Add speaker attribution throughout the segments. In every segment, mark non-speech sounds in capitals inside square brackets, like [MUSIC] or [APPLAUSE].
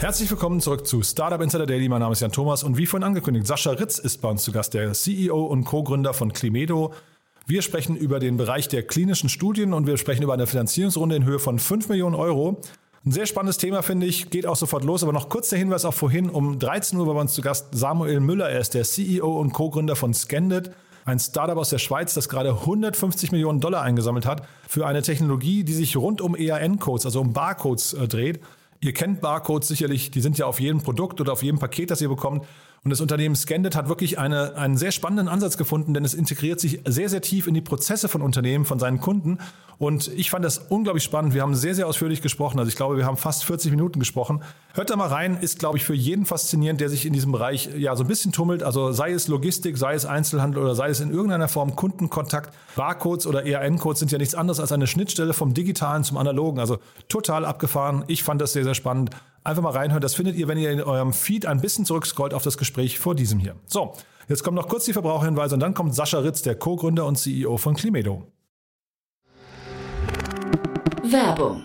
Speaker 1: Herzlich willkommen zurück zu Startup Insider Daily. Mein Name ist Jan Thomas und wie vorhin angekündigt, Sascha Ritz ist bei uns zu Gast, der CEO und Co-Gründer von Climedo. Wir sprechen über den Bereich der klinischen Studien und wir sprechen über eine Finanzierungsrunde in Höhe von 5 Millionen Euro. Ein sehr spannendes Thema, finde ich, geht auch sofort los. Aber noch kurz der Hinweis auch vorhin, um 13 Uhr war bei uns zu Gast Samuel Müller. Er ist der CEO und Co-Gründer von Scandit, ein Startup aus der Schweiz, das gerade 150 Millionen Dollar eingesammelt hat für eine Technologie, die sich rund um EAN-Codes, also um Barcodes äh, dreht. Ihr kennt Barcodes sicherlich, die sind ja auf jedem Produkt oder auf jedem Paket, das ihr bekommt. Und das Unternehmen Scandit hat wirklich eine, einen sehr spannenden Ansatz gefunden, denn es integriert sich sehr, sehr tief in die Prozesse von Unternehmen, von seinen Kunden. Und ich fand das unglaublich spannend. Wir haben sehr, sehr ausführlich gesprochen. Also ich glaube, wir haben fast 40 Minuten gesprochen. Hört da mal rein, ist, glaube ich, für jeden faszinierend, der sich in diesem Bereich ja so ein bisschen tummelt. Also sei es Logistik, sei es Einzelhandel oder sei es in irgendeiner Form Kundenkontakt. Barcodes oder ERN-Codes sind ja nichts anderes als eine Schnittstelle vom Digitalen zum Analogen. Also total abgefahren. Ich fand das sehr, sehr spannend. Einfach mal reinhören. Das findet ihr, wenn ihr in eurem Feed ein bisschen zurückscrollt auf das Gespräch vor diesem hier. So, jetzt kommen noch kurz die Verbraucherhinweise und dann kommt Sascha Ritz, der Co-Gründer und CEO von Climedo.
Speaker 2: Werbung.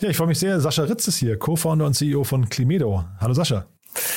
Speaker 1: Ja, ich freue mich sehr. Sascha Ritz ist hier, Co-Founder und CEO von Climedo. Hallo Sascha.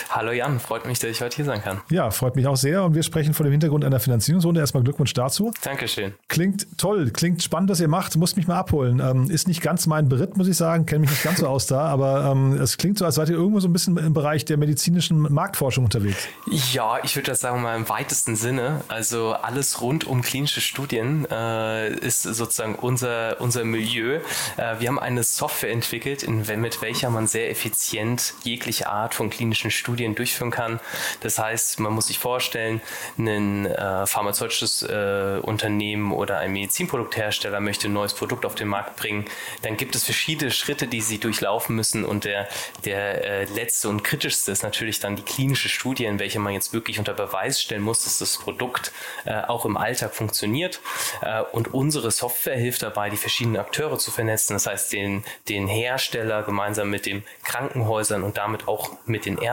Speaker 3: Hallo Jan, freut mich, dass ich heute hier sein kann.
Speaker 1: Ja, freut mich auch sehr und wir sprechen vor dem Hintergrund einer Finanzierungsrunde. Erstmal Glückwunsch dazu.
Speaker 3: Dankeschön.
Speaker 1: Klingt toll, klingt spannend, was ihr macht. Muss mich mal abholen. Ähm, ist nicht ganz mein Beritt, muss ich sagen. Kenne mich nicht ganz so aus da, aber ähm, es klingt so, als seid ihr irgendwo so ein bisschen im Bereich der medizinischen Marktforschung unterwegs.
Speaker 3: Ja, ich würde das sagen mal im weitesten Sinne. Also alles rund um klinische Studien äh, ist sozusagen unser, unser Milieu. Äh, wir haben eine Software entwickelt, in, mit welcher man sehr effizient jegliche Art von klinischen Studien durchführen kann. Das heißt, man muss sich vorstellen, ein äh, pharmazeutisches äh, Unternehmen oder ein Medizinprodukthersteller möchte ein neues Produkt auf den Markt bringen. Dann gibt es verschiedene Schritte, die sie durchlaufen müssen und der, der äh, letzte und kritischste ist natürlich dann die klinische Studie, in welcher man jetzt wirklich unter Beweis stellen muss, dass das Produkt äh, auch im Alltag funktioniert. Äh, und unsere Software hilft dabei, die verschiedenen Akteure zu vernetzen. Das heißt, den, den Hersteller gemeinsam mit den Krankenhäusern und damit auch mit den Ärzten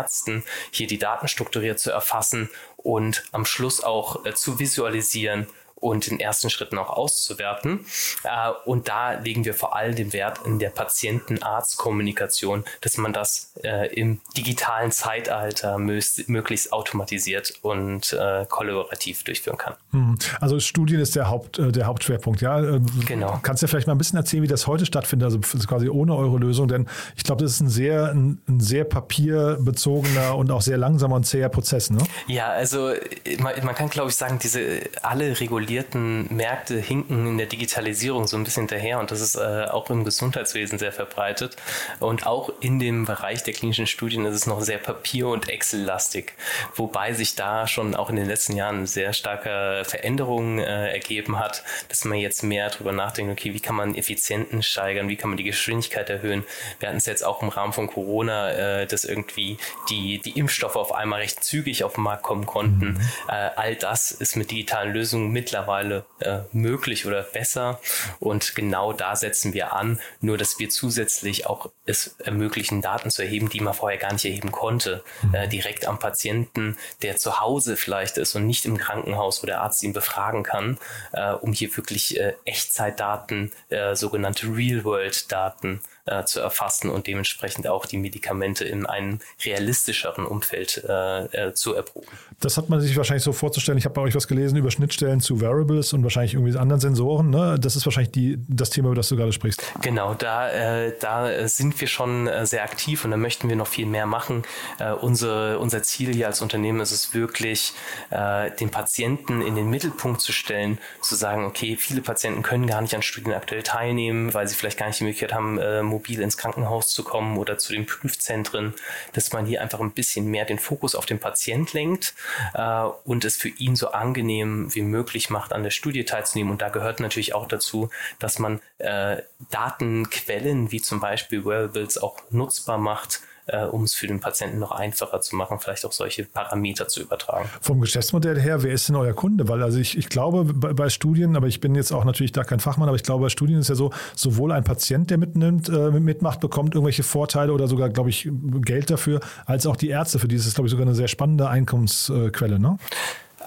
Speaker 3: hier die Daten strukturiert zu erfassen und am Schluss auch äh, zu visualisieren und in ersten Schritten auch auszuwerten. Äh, und da legen wir vor allem den Wert in der Patienten-Arzt-Kommunikation, dass man das äh, im digitalen Zeitalter möglichst automatisiert und äh, kollaborativ durchführen kann.
Speaker 1: Hm. Also Studien ist der, Haupt, der Hauptschwerpunkt, ja? Ähm,
Speaker 3: genau.
Speaker 1: Kannst du ja vielleicht mal ein bisschen erzählen, wie das heute stattfindet, also quasi ohne eure Lösung, denn ich glaube, das ist ein sehr, ein, ein, sehr papierbezogener und auch sehr langsamer und zäher Prozess, ne?
Speaker 3: Ja, also man, man kann, glaube ich, sagen, diese alle Regulierungen etablierten Märkte hinken in der Digitalisierung so ein bisschen hinterher und das ist äh, auch im Gesundheitswesen sehr verbreitet. Und auch in dem Bereich der klinischen Studien ist es noch sehr Papier- und Excel-lastig, wobei sich da schon auch in den letzten Jahren sehr starke Veränderungen äh, ergeben hat, dass man jetzt mehr darüber nachdenkt, okay, wie kann man Effizienten steigern, wie kann man die Geschwindigkeit erhöhen. Wir hatten es jetzt auch im Rahmen von Corona, äh, dass irgendwie die, die Impfstoffe auf einmal recht zügig auf den Markt kommen konnten. Mhm. Äh, all das ist mit digitalen Lösungen mittlerweile mittlerweile äh, möglich oder besser. Und genau da setzen wir an, nur dass wir zusätzlich auch es ermöglichen, Daten zu erheben, die man vorher gar nicht erheben konnte. Mhm. Äh, direkt am Patienten, der zu Hause vielleicht ist und nicht im Krankenhaus, wo der Arzt ihn befragen kann, äh, um hier wirklich äh, Echtzeitdaten, äh, sogenannte Real-World-Daten äh, zu erfassen und dementsprechend auch die Medikamente in einem realistischeren Umfeld äh, äh, zu erproben.
Speaker 1: Das hat man sich wahrscheinlich so vorzustellen. Ich habe bei euch was gelesen über Schnittstellen zu Variables und wahrscheinlich irgendwie anderen Sensoren. Ne? Das ist wahrscheinlich die, das Thema, über das du gerade sprichst.
Speaker 3: Genau, da, äh, da sind wir schon äh, sehr aktiv und da möchten wir noch viel mehr machen. Äh, unsere, unser Ziel hier als Unternehmen ist es wirklich, den Patienten in den Mittelpunkt zu stellen, zu sagen, okay, viele Patienten können gar nicht an Studien aktuell teilnehmen, weil sie vielleicht gar nicht die Möglichkeit haben, mobil ins Krankenhaus zu kommen oder zu den Prüfzentren, dass man hier einfach ein bisschen mehr den Fokus auf den Patient lenkt äh, und es für ihn so angenehm wie möglich macht, an der Studie teilzunehmen. Und da gehört natürlich auch dazu, dass man äh, Datenquellen wie zum Beispiel Wearables auch nutzbar macht, äh, um es für den Patienten noch einfacher zu machen, vielleicht auch solche Parameter zu übertragen.
Speaker 1: Vom Geschäftsmodell her, wer ist denn euer Kunde? Weil also ich, ich glaube bei, bei, Studien, aber ich bin jetzt auch natürlich da kein Fachmann, aber ich glaube bei Studien ist ja so, sowohl ein Patient, der mitnimmt, äh, mitmacht, bekommt irgendwelche Vorteile oder sogar, glaube ich, Geld dafür, als auch die Ärzte. Für die ist es, glaube ich, sogar eine sehr spannende Einkommensquelle, ne?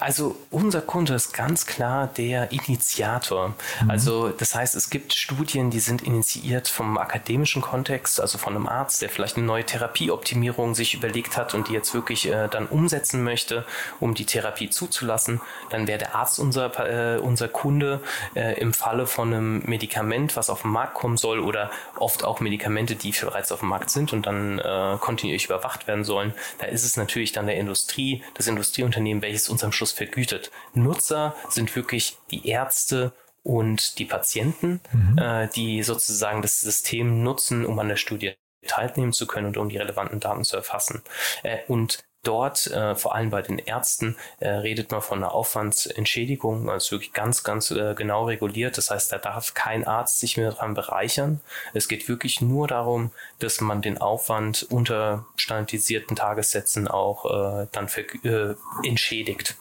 Speaker 3: Also unser Kunde ist ganz klar der Initiator. Mhm. Also das heißt, es gibt Studien, die sind initiiert vom akademischen Kontext, also von einem Arzt, der vielleicht eine neue Therapieoptimierung sich überlegt hat und die jetzt wirklich äh, dann umsetzen möchte, um die Therapie zuzulassen. Dann wäre der Arzt unser, äh, unser Kunde äh, im Falle von einem Medikament, was auf den Markt kommen soll oder oft auch Medikamente, die bereits auf dem Markt sind und dann äh, kontinuierlich überwacht werden sollen. Da ist es natürlich dann der Industrie, das Industrieunternehmen, welches uns am Schluss vergütet. Nutzer sind wirklich die Ärzte und die Patienten, mhm. äh, die sozusagen das System nutzen, um an der Studie teilnehmen zu können und um die relevanten Daten zu erfassen. Äh, und dort, äh, vor allem bei den Ärzten, äh, redet man von einer Aufwandsentschädigung, also wirklich ganz, ganz äh, genau reguliert. Das heißt, da darf kein Arzt sich mehr daran bereichern. Es geht wirklich nur darum, dass man den Aufwand unter standardisierten Tagessätzen auch äh, dann äh, entschädigt.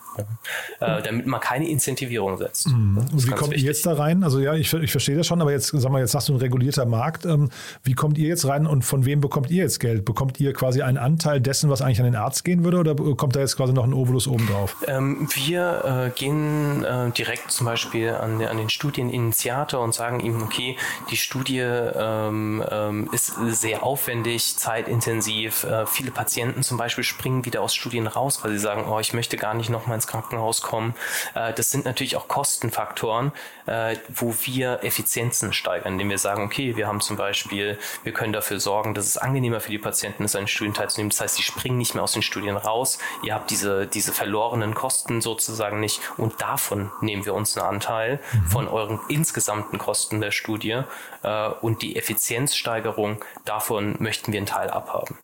Speaker 3: Ja. Äh, damit man keine Incentivierung setzt.
Speaker 1: Mhm. Wie kommt wichtig. ihr jetzt da rein? Also ja, ich, ich verstehe das schon, aber jetzt sag mal, jetzt hast du ein regulierter Markt. Ähm, wie kommt ihr jetzt rein und von wem bekommt ihr jetzt Geld? Bekommt ihr quasi einen Anteil dessen, was eigentlich an den Arzt gehen würde oder kommt da jetzt quasi noch ein Ovolus obendrauf?
Speaker 3: Ähm, wir äh, gehen äh, direkt zum Beispiel an, an, den Studieninitiator und sagen ihm, okay, die Studie ähm, ähm, ist sehr aufwendig, zeitintensiv. Äh, viele Patienten zum Beispiel springen wieder aus Studien raus, weil sie sagen, oh, ich möchte gar nicht nochmal ins Krankenhaus kommen. Äh, das sind natürlich auch Kostenfaktoren, äh, wo wir Effizienzen steigern, indem wir sagen, okay, wir haben zum Beispiel, wir können dafür sorgen, dass es angenehmer für die Patienten ist, an den Studien teilzunehmen. Das heißt, sie springen nicht mehr aus den Studien raus. Ihr habt diese, diese verlorenen Kosten sozusagen nicht und davon nehmen wir uns einen Anteil mhm. von euren insgesamten Kosten der Studie äh, und die Effizienzsteigerung, davon möchten wir einen Teil abhaben.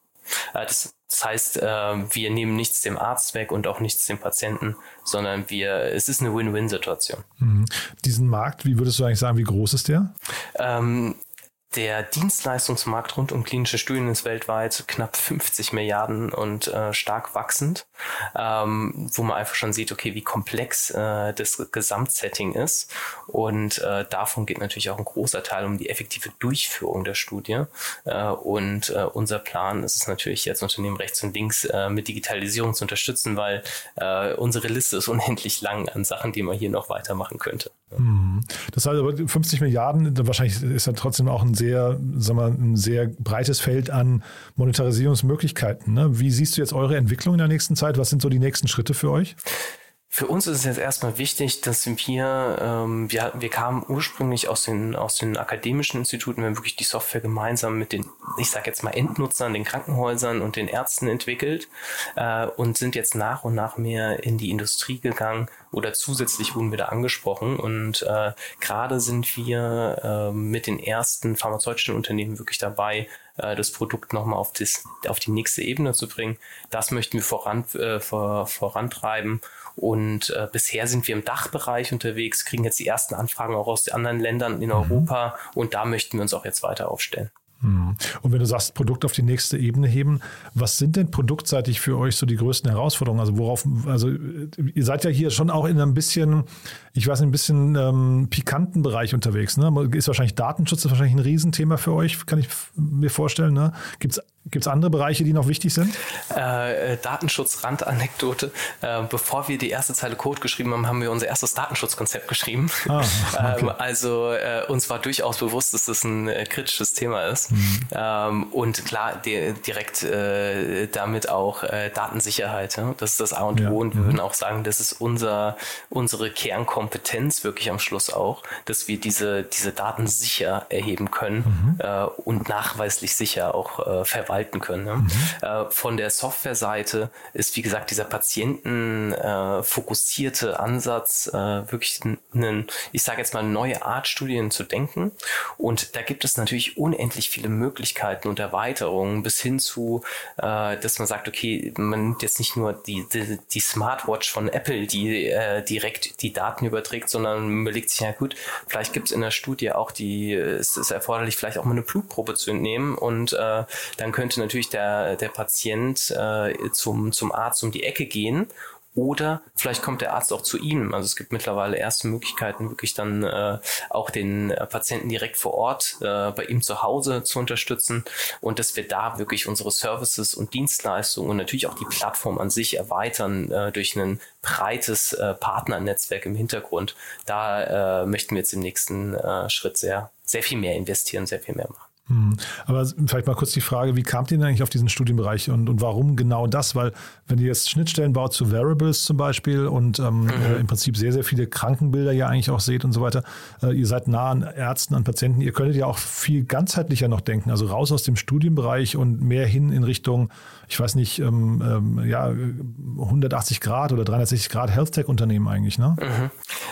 Speaker 3: Äh, das, das heißt, äh, wir nehmen nichts dem Arzt weg und auch nichts dem Patienten, sondern wir, es ist eine Win-Win-Situation.
Speaker 1: Mhm. Diesen Markt, wie würdest du eigentlich sagen, wie groß ist der?
Speaker 3: Ähm, der Dienstleistungsmarkt rund um klinische Studien ist weltweit knapp 50 Milliarden und äh, stark wachsend, ähm, wo man einfach schon sieht, okay, wie komplex äh, das Gesamtsetting ist. Und äh, davon geht natürlich auch ein großer Teil um die effektive Durchführung der Studie. Äh, und äh, unser Plan ist es natürlich jetzt Unternehmen rechts und links äh, mit Digitalisierung zu unterstützen, weil unsere Liste ist [LAUGHS] unendlich lang an Sachen, die man hier noch weitermachen könnte.
Speaker 1: Mhm. Das heißt aber 50 Milliarden, wahrscheinlich ist ja trotzdem auch ein sehr, sag mal, ein sehr breites Feld an Monetarisierungsmöglichkeiten. Ne? Wie siehst du jetzt eure Entwicklung in der nächsten Zeit? Was sind so die nächsten Schritte für euch?
Speaker 3: Für uns ist es jetzt erstmal wichtig, dass wir, ähm, wir, wir kamen ursprünglich aus den, aus den akademischen Instituten, wir haben wirklich die Software gemeinsam mit den, ich sage jetzt mal Endnutzern, den Krankenhäusern und den Ärzten entwickelt äh, und sind jetzt nach und nach mehr in die Industrie gegangen oder zusätzlich wurden wir da angesprochen und äh, gerade sind wir äh, mit den ersten pharmazeutischen Unternehmen wirklich dabei, äh, das Produkt nochmal auf, das, auf die nächste Ebene zu bringen. Das möchten wir voran, äh, vor, vorantreiben und äh, bisher sind wir im Dachbereich unterwegs, kriegen jetzt die ersten Anfragen auch aus den anderen Ländern in mhm. Europa und da möchten wir uns auch jetzt weiter aufstellen.
Speaker 1: Mhm. Und wenn du sagst, Produkt auf die nächste Ebene heben, was sind denn produktseitig für euch so die größten Herausforderungen? Also worauf, also ihr seid ja hier schon auch in einem bisschen, ich weiß nicht, ein bisschen ähm, pikanten Bereich unterwegs. Ne? Ist wahrscheinlich Datenschutz ist wahrscheinlich ein Riesenthema für euch, kann ich mir vorstellen. Ne? Gibt es Gibt es andere Bereiche, die noch wichtig sind?
Speaker 3: Äh, Datenschutz-Randanekdote. Äh, bevor wir die erste Zeile Code geschrieben haben, haben wir unser erstes Datenschutzkonzept geschrieben. Ah, [LAUGHS] okay. ähm, also äh, uns war durchaus bewusst, dass das ein äh, kritisches Thema ist. Mhm. Ähm, und klar, die, direkt äh, damit auch äh, Datensicherheit. Ja? Das ist das A und O. Ja. Und wir mhm. würden auch sagen, das ist unser, unsere Kernkompetenz wirklich am Schluss auch, dass wir diese, diese Daten sicher erheben können mhm. und nachweislich sicher auch verwalten halten können. Ne? Mhm. Äh, von der Softwareseite ist, wie gesagt, dieser patientenfokussierte äh, Ansatz äh, wirklich ein, ich sage jetzt mal, neue Art Studien zu denken. Und da gibt es natürlich unendlich viele Möglichkeiten und Erweiterungen bis hin zu, äh, dass man sagt, okay, man nimmt jetzt nicht nur die, die, die Smartwatch von Apple, die äh, direkt die Daten überträgt, sondern man überlegt sich, ja gut, vielleicht gibt es in der Studie auch die, es ist erforderlich, vielleicht auch mal eine Blutprobe zu entnehmen und äh, dann können könnte natürlich der, der Patient äh, zum, zum Arzt um die Ecke gehen oder vielleicht kommt der Arzt auch zu ihm. Also es gibt mittlerweile erste Möglichkeiten, wirklich dann äh, auch den äh, Patienten direkt vor Ort äh, bei ihm zu Hause zu unterstützen und dass wir da wirklich unsere Services und Dienstleistungen und natürlich auch die Plattform an sich erweitern äh, durch ein breites äh, Partnernetzwerk im Hintergrund. Da äh, möchten wir jetzt im nächsten äh, Schritt sehr, sehr viel mehr investieren, sehr viel mehr machen.
Speaker 1: Hm. Aber vielleicht mal kurz die Frage, wie kamt ihr denn eigentlich auf diesen Studienbereich und, und warum genau das? Weil wenn ihr jetzt Schnittstellen baut zu Variables zum Beispiel und ähm, mhm. äh, im Prinzip sehr, sehr viele Krankenbilder ja eigentlich auch seht und so weiter, äh, ihr seid nah an Ärzten, an Patienten, ihr könntet ja auch viel ganzheitlicher noch denken, also raus aus dem Studienbereich und mehr hin in Richtung, ich weiß nicht, ähm, ähm, ja, 180 Grad oder 360 Grad Health Tech Unternehmen eigentlich, ne? Mhm.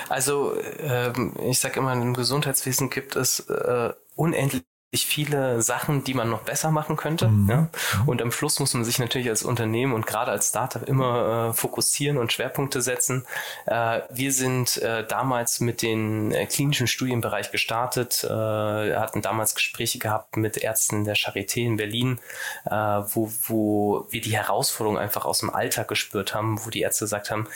Speaker 3: Also ähm, ich sage immer, im Gesundheitswesen gibt es äh, unendlich viele Sachen, die man noch besser machen könnte. Mhm. Ja? Und am Schluss muss man sich natürlich als Unternehmen und gerade als Startup immer äh, fokussieren und Schwerpunkte setzen. Äh, wir sind äh, damals mit dem äh, klinischen Studienbereich gestartet, äh, hatten damals Gespräche gehabt mit Ärzten der Charité in Berlin, äh, wo, wo wir die Herausforderungen einfach aus dem Alltag gespürt haben, wo die Ärzte gesagt haben,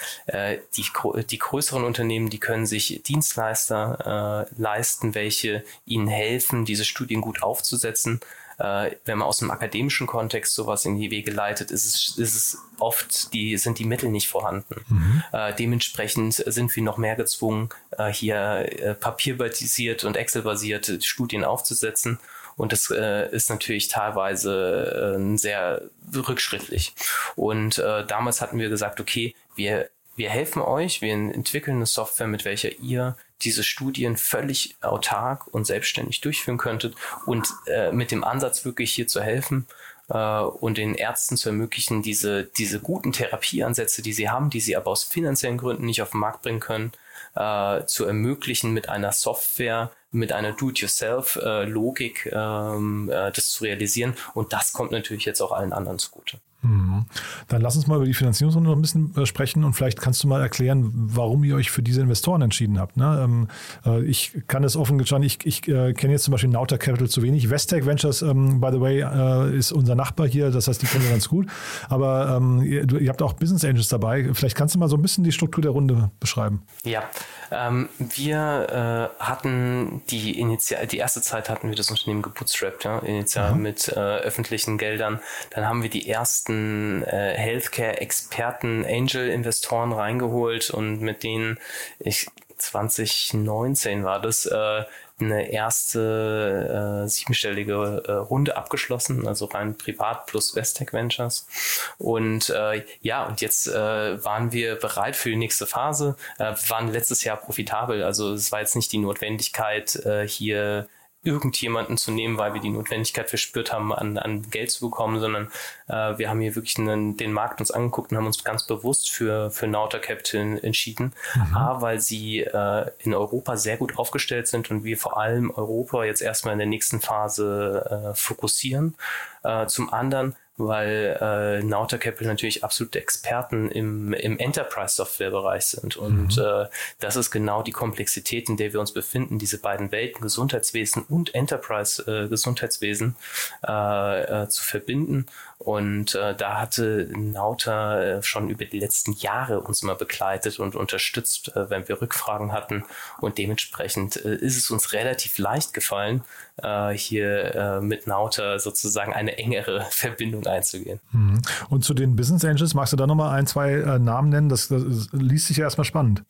Speaker 3: die, die größeren Unternehmen, die können sich Dienstleister leisten, welche ihnen helfen, diese Studien gut gut aufzusetzen. Äh, wenn man aus dem akademischen Kontext sowas in die Wege leitet, ist es, ist es oft, die, sind die Mittel nicht vorhanden. Mhm. Äh, dementsprechend sind wir noch mehr gezwungen, äh, hier äh, papierbasiert und Excel-basierte Studien aufzusetzen. Und das äh, ist natürlich teilweise äh, sehr rückschrittlich. Und äh, damals hatten wir gesagt, okay, wir, wir helfen euch, wir entwickeln eine Software, mit welcher ihr diese Studien völlig autark und selbstständig durchführen könntet und äh, mit dem Ansatz wirklich hier zu helfen äh, und den Ärzten zu ermöglichen, diese, diese guten Therapieansätze, die sie haben, die sie aber aus finanziellen Gründen nicht auf den Markt bringen können, äh, zu ermöglichen mit einer Software, mit einer Do-it-yourself-Logik äh, ähm, äh, das zu realisieren. Und das kommt natürlich jetzt auch allen anderen zugute.
Speaker 1: Mhm. Dann lass uns mal über die Finanzierungsrunde noch ein bisschen äh, sprechen und vielleicht kannst du mal erklären, warum ihr euch für diese Investoren entschieden habt. Ne? Ähm, äh, ich kann es offen gestanden, ich, ich äh, kenne jetzt zum Beispiel Nauta Capital zu wenig. Westec Ventures, ähm, by the way, ist unser Nachbar hier, das heißt, die kennen wir ganz gut. Aber ähm, ihr, ihr, habt auch Business Angels dabei. Vielleicht kannst du mal so ein bisschen die Struktur der Runde beschreiben.
Speaker 3: Ja, ähm, wir äh, hatten die initial, die erste Zeit hatten wir das Unternehmen gebootstrapped, ja, initial mhm. mit öffentlichen Geldern. Dann haben wir die ersten äh, Healthcare-Experten, Angel-Investoren reingeholt und mit denen ich 2019 war das, äh, eine erste äh, siebenstellige äh, Runde abgeschlossen, also rein privat plus Westec Ventures. Und äh, ja, und jetzt äh, waren wir bereit für die nächste Phase. Äh, waren letztes Jahr profitabel, also es war jetzt nicht die Notwendigkeit, äh, hier irgendjemanden zu nehmen, weil wir die Notwendigkeit verspürt haben, an, an Geld zu bekommen, sondern äh, wir haben hier wirklich einen, den Markt uns angeguckt und haben uns ganz bewusst für, für Nauta Capital entschieden. Mhm. A, weil sie äh, in Europa sehr gut aufgestellt sind und wir vor allem Europa jetzt erstmal in der nächsten Phase äh, fokussieren. Äh, zum anderen, weil äh, Nauta Capital natürlich absolute Experten im, im Enterprise-Software-Bereich sind. Und mhm. äh, das ist genau die Komplexität, in der wir uns befinden, diese beiden Welten, Gesundheitswesen und Enterprise-Gesundheitswesen, äh, äh, zu verbinden. Und äh, da hatte Nauta äh, schon über die letzten Jahre uns mal begleitet und unterstützt, äh, wenn wir Rückfragen hatten. Und dementsprechend äh, ist es uns relativ leicht gefallen, äh, hier äh, mit Nauta sozusagen eine engere [LAUGHS] Verbindung einzugehen.
Speaker 1: Mhm. Und zu den Business Angels, magst du da nochmal ein, zwei äh, Namen nennen? Das, das, liest sich ja erstmal spannend.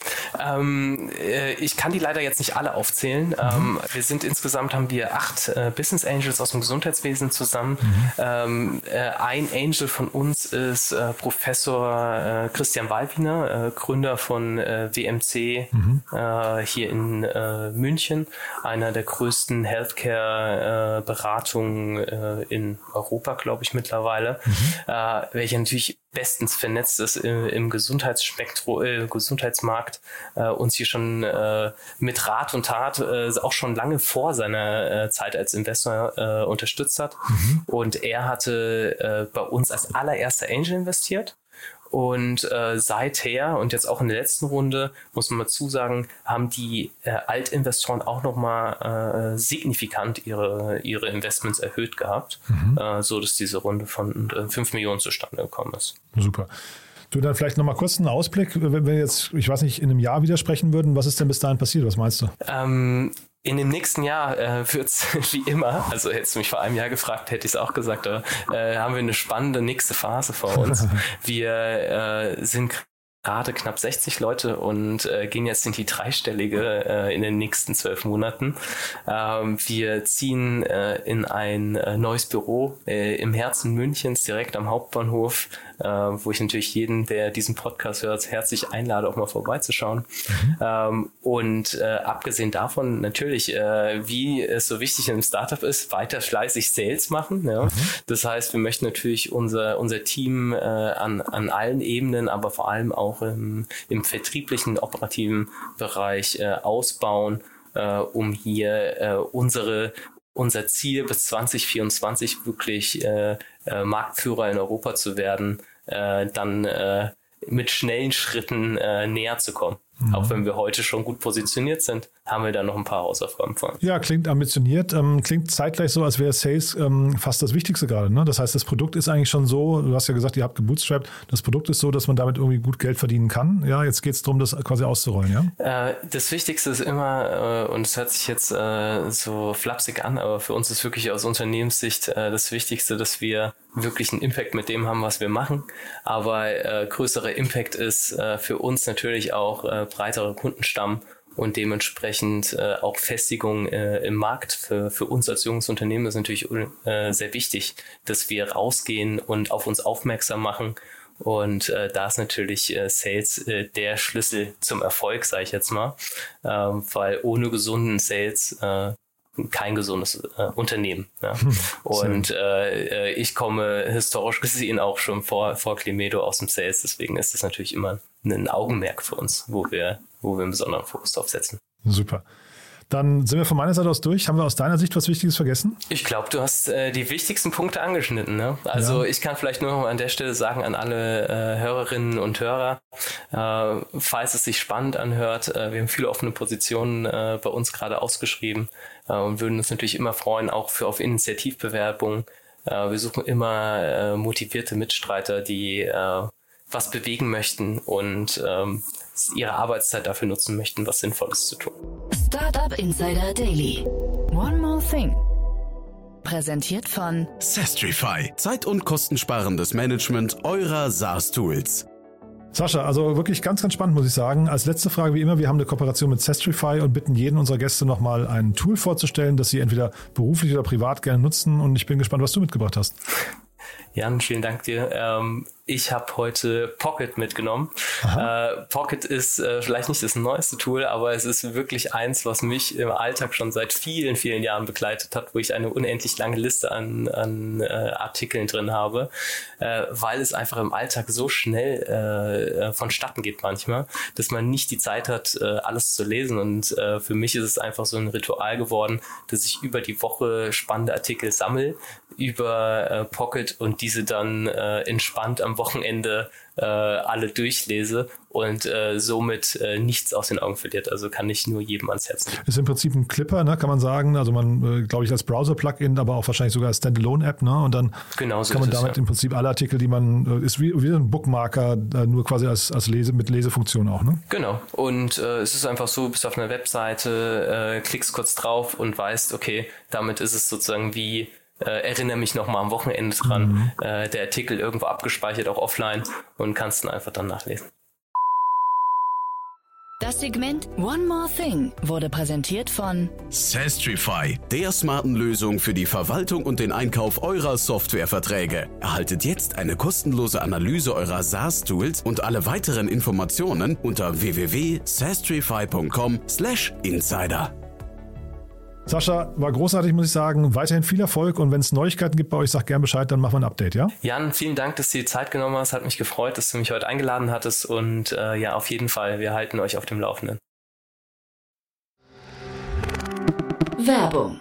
Speaker 3: Ähm, äh, ich kann die leider jetzt nicht alle aufzählen. Mhm. Ähm, wir sind insgesamt haben wir acht äh, Business Angels aus dem Gesundheitswesen zusammen. Mhm. Ähm, ein Angel von uns ist äh, Professor äh, Christian Walwiner, äh, Gründer von äh, WMC mhm. Äh, hier in äh, München, einer der größten Healthcare-Beratungen in Europa, glaube ich, mittlerweile, mhm. welcher natürlich bestens vernetzt ist im, im Gesundheitsspektrum, äh, Gesundheitsmarkt, äh, uns hier schon äh, mit Rat und Tat äh, auch schon lange vor seiner äh, Zeit als Investor äh, unterstützt hat. Mhm. Und er hatte äh, bei uns als allererster Angel investiert und äh, seither und jetzt auch in der letzten Runde, muss man mal zusagen, haben die äh, Altinvestoren auch nochmal äh, signifikant ihre, ihre Investments erhöht gehabt, mhm. äh, so dass diese Runde von äh, 5 Millionen zustande gekommen ist.
Speaker 1: Super. Du dann vielleicht nochmal kurz einen Ausblick, wenn wir jetzt, ich weiß nicht, in einem Jahr widersprechen würden, was ist denn bis dahin passiert? Was meinst du?
Speaker 3: Ähm, in dem nächsten Jahr äh, wird es [LAUGHS] wie immer, also hättest du mich vor einem Jahr gefragt, hätte ich es auch gesagt, äh, haben wir eine spannende nächste Phase vor uns. [LAUGHS] wir äh, sind gerade knapp 60 Leute und äh, gehen jetzt in die dreistellige äh, in den nächsten zwölf Monaten. Ähm, wir ziehen äh, in ein äh, neues Büro äh, im Herzen Münchens, direkt am Hauptbahnhof, äh, wo ich natürlich jeden, der diesen Podcast hört, herzlich einlade, auch mal vorbeizuschauen. Mhm. Ähm, und abgesehen davon natürlich, wie es so wichtig in einem Startup ist, weiter fleißig Sales machen. Ja? Mhm. Das heißt, wir möchten natürlich unser, unser Team an, an allen Ebenen, aber vor allem auch im, im vertrieblichen, operativen Bereich äh, ausbauen, äh, um hier äh, unsere unser Ziel bis 2024 wirklich äh, äh, Marktführer in Europa zu werden, äh, dann äh, mit schnellen Schritten äh, näher zu kommen. Mhm. Auch wenn wir heute schon gut positioniert sind, haben wir da noch ein paar Hausaufgaben vor.
Speaker 1: Ja, klingt ambitioniert. Ähm, klingt zeitgleich so, als wäre Sales ähm, fast das Wichtigste gerade. Ne? Das heißt, das Produkt ist eigentlich schon so, du hast ja gesagt, ihr habt gebootstrapped, das Produkt ist so, dass man damit irgendwie gut Geld verdienen kann. Ja, jetzt geht es darum, das quasi auszurollen,
Speaker 3: ja? Äh, das Wichtigste ist immer, äh, und es hört sich jetzt äh, so flapsig an, aber für uns ist wirklich aus Unternehmenssicht äh, das Wichtigste, dass wir wirklich einen Impact mit dem haben, was wir machen. Aber äh, größerer Impact ist äh, für uns natürlich auch breiterer Kundenstamm und dementsprechend äh, auch Festigung äh, im Markt für, für uns als junges Unternehmen ist natürlich äh, sehr wichtig, dass wir rausgehen und auf uns aufmerksam machen. Und äh, da ist natürlich äh, Sales äh, der Schlüssel zum Erfolg, sage ich jetzt mal, ähm, weil ohne gesunden Sales äh, kein gesundes äh, Unternehmen. Ja. Hm, und äh, äh, ich komme historisch [LAUGHS] gesehen auch schon vor, vor Climedo aus dem Sales, deswegen ist das natürlich immer ein Augenmerk für uns, wo wir, wo wir einen besonderen Fokus drauf setzen.
Speaker 1: Super. Dann sind wir von meiner Seite aus durch. Haben wir aus deiner Sicht was Wichtiges vergessen?
Speaker 3: Ich glaube, du hast äh, die wichtigsten Punkte angeschnitten. Ne? Also ja. ich kann vielleicht nur an der Stelle sagen an alle äh, Hörerinnen und Hörer, äh, falls es sich spannend anhört, äh, wir haben viele offene Positionen äh, bei uns gerade ausgeschrieben äh, und würden uns natürlich immer freuen, auch für auf Initiativbewerbungen. wir suchen immer motivierte Mitstreiter, die was bewegen möchten und ähm, ihre Arbeitszeit dafür nutzen möchten, was Sinnvolles zu tun.
Speaker 2: Startup Insider Daily. One more thing. Präsentiert von
Speaker 4: Sestrify. Zeit- und kostensparendes Management eurer SaaS-Tools.
Speaker 1: Sascha, also wirklich ganz, ganz spannend, muss ich sagen. Als letzte Frage wie immer, wir haben eine Kooperation mit Sestrify und bitten jeden unserer Gäste nochmal ein Tool vorzustellen, das sie entweder beruflich oder privat gerne nutzen. Und ich bin gespannt, was du mitgebracht hast.
Speaker 3: Jan, vielen Dank dir. Ähm, ich habe heute Pocket mitgenommen. Äh, Pocket ist äh, vielleicht nicht das neueste Tool, aber es ist wirklich eins, was mich im Alltag schon seit vielen, vielen Jahren begleitet hat, wo ich eine unendlich lange Liste an, an äh, Artikeln drin habe, äh, weil es einfach im Alltag so schnell äh, äh, vonstatten geht manchmal, dass man nicht die Zeit hat, alles zu lesen. Und für mich ist es einfach so ein Ritual geworden, dass ich über die Woche spannende Artikel sammle über Pocket und diese dann entspannt am Wochenende äh, alle durchlese und äh, somit äh, nichts aus den Augen verliert. Also kann ich nur jedem ans Herz legen.
Speaker 1: Ist im Prinzip ein Clipper, ne, kann man sagen. Also man, äh, glaube ich, als Browser-Plugin, aber auch wahrscheinlich sogar als Standalone-App, ne? Und dann
Speaker 3: genau so
Speaker 1: kann man damit es, ja. im Prinzip alle Artikel, die man, äh, ist wie, wie ein Bookmarker, äh, nur quasi als, als Lese, mit Lesefunktion auch, ne?
Speaker 3: Genau. Und es ist einfach so, bist auf einer Webseite, klickst kurz drauf und weißt, okay, damit ist es sozusagen wie äh, erinnere mich nochmal am Wochenende dran, mhm. äh, der Artikel irgendwo abgespeichert, auch offline und kannst ihn einfach dann nachlesen.
Speaker 2: Das Segment One More Thing wurde präsentiert von
Speaker 4: Sastrify, der smarten Lösung für die Verwaltung und den Einkauf eurer Softwareverträge. Erhaltet jetzt eine kostenlose Analyse eurer SaaS-Tools und alle weiteren Informationen unter www.sastrify.com/insider.
Speaker 1: Sascha, war großartig, muss ich sagen. Weiterhin viel Erfolg und wenn es Neuigkeiten gibt bei euch, sag gerne Bescheid, dann machen wir ein Update, ja?
Speaker 3: Jan, vielen Dank, dass du die Zeit genommen hast. Hat mich gefreut, dass du mich heute eingeladen hattest und äh, ja, auf jeden Fall, wir halten euch auf dem Laufenden.
Speaker 2: Werbung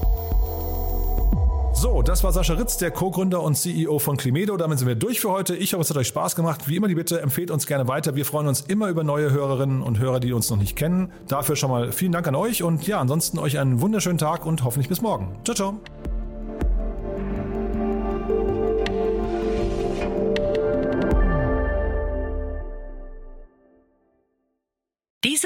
Speaker 1: So, das war Sascha Ritz, der Co-Gründer und CEO von Climedo. Damit sind wir durch für heute. Ich hoffe, es hat euch Spaß gemacht. Wie immer die Bitte, empfehlt uns gerne weiter. Wir freuen uns immer über neue Hörerinnen und Hörer, die uns noch nicht kennen. Dafür schon mal vielen Dank an euch und ja, ansonsten euch einen wunderschönen Tag und hoffentlich bis morgen. Ciao, ciao.